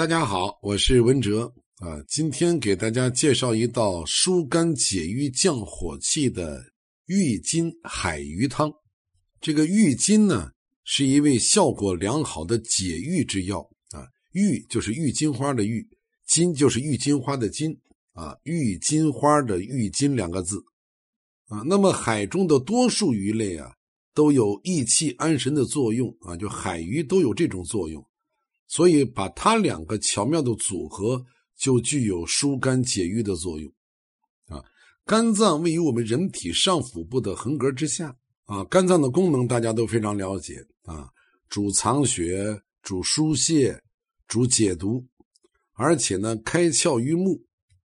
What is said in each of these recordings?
大家好，我是文哲啊。今天给大家介绍一道疏肝解郁、降火气的郁金海鱼汤。这个郁金呢，是一味效果良好的解郁之药啊。郁就是郁金花的郁，金就是郁金花的金啊。郁金花的郁金两个字啊。那么海中的多数鱼类啊，都有益气安神的作用啊，就海鱼都有这种作用。所以，把它两个巧妙的组合，就具有疏肝解郁的作用，啊，肝脏位于我们人体上腹部的横膈之下，啊，肝脏的功能大家都非常了解，啊，主藏血，主疏泄，主解毒，而且呢，开窍于目，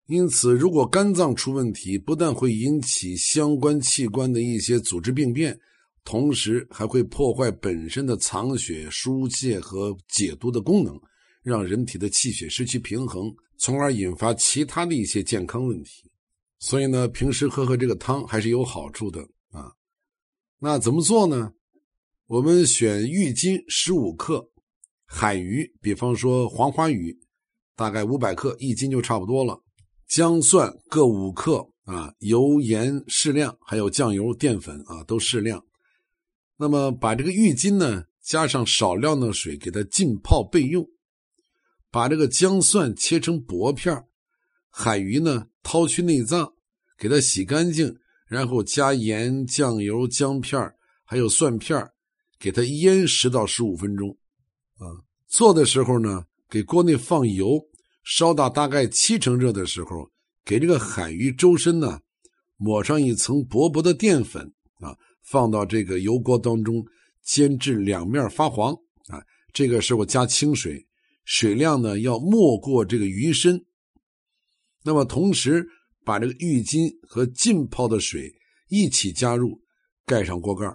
因此，如果肝脏出问题，不但会引起相关器官的一些组织病变。同时还会破坏本身的藏血、疏泄和解毒的功能，让人体的气血失去平衡，从而引发其他的一些健康问题。所以呢，平时喝喝这个汤还是有好处的啊。那怎么做呢？我们选郁金十五克，海鱼，比方说黄花鱼，大概五百克，一斤就差不多了。姜蒜各五克啊，油盐适量，还有酱油、淀粉啊，都适量。那么把这个浴巾呢，加上少量的水，给它浸泡备用。把这个姜蒜切成薄片海鱼呢掏去内脏，给它洗干净，然后加盐、酱油、姜片还有蒜片给它腌十到十五分钟。啊，做的时候呢，给锅内放油，烧到大概七成热的时候，给这个海鱼周身呢抹上一层薄薄的淀粉啊。放到这个油锅当中煎至两面发黄啊，这个时候加清水，水量呢要没过这个鱼身。那么同时把这个浴巾和浸泡的水一起加入，盖上锅盖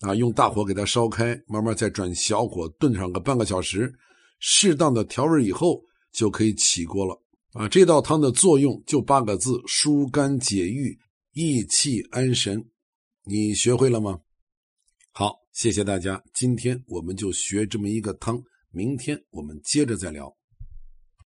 啊，用大火给它烧开，慢慢再转小火炖上个半个小时，适当的调味以后就可以起锅了啊。这道汤的作用就八个字：疏肝解郁，益气安神。你学会了吗？好，谢谢大家。今天我们就学这么一个汤，明天我们接着再聊。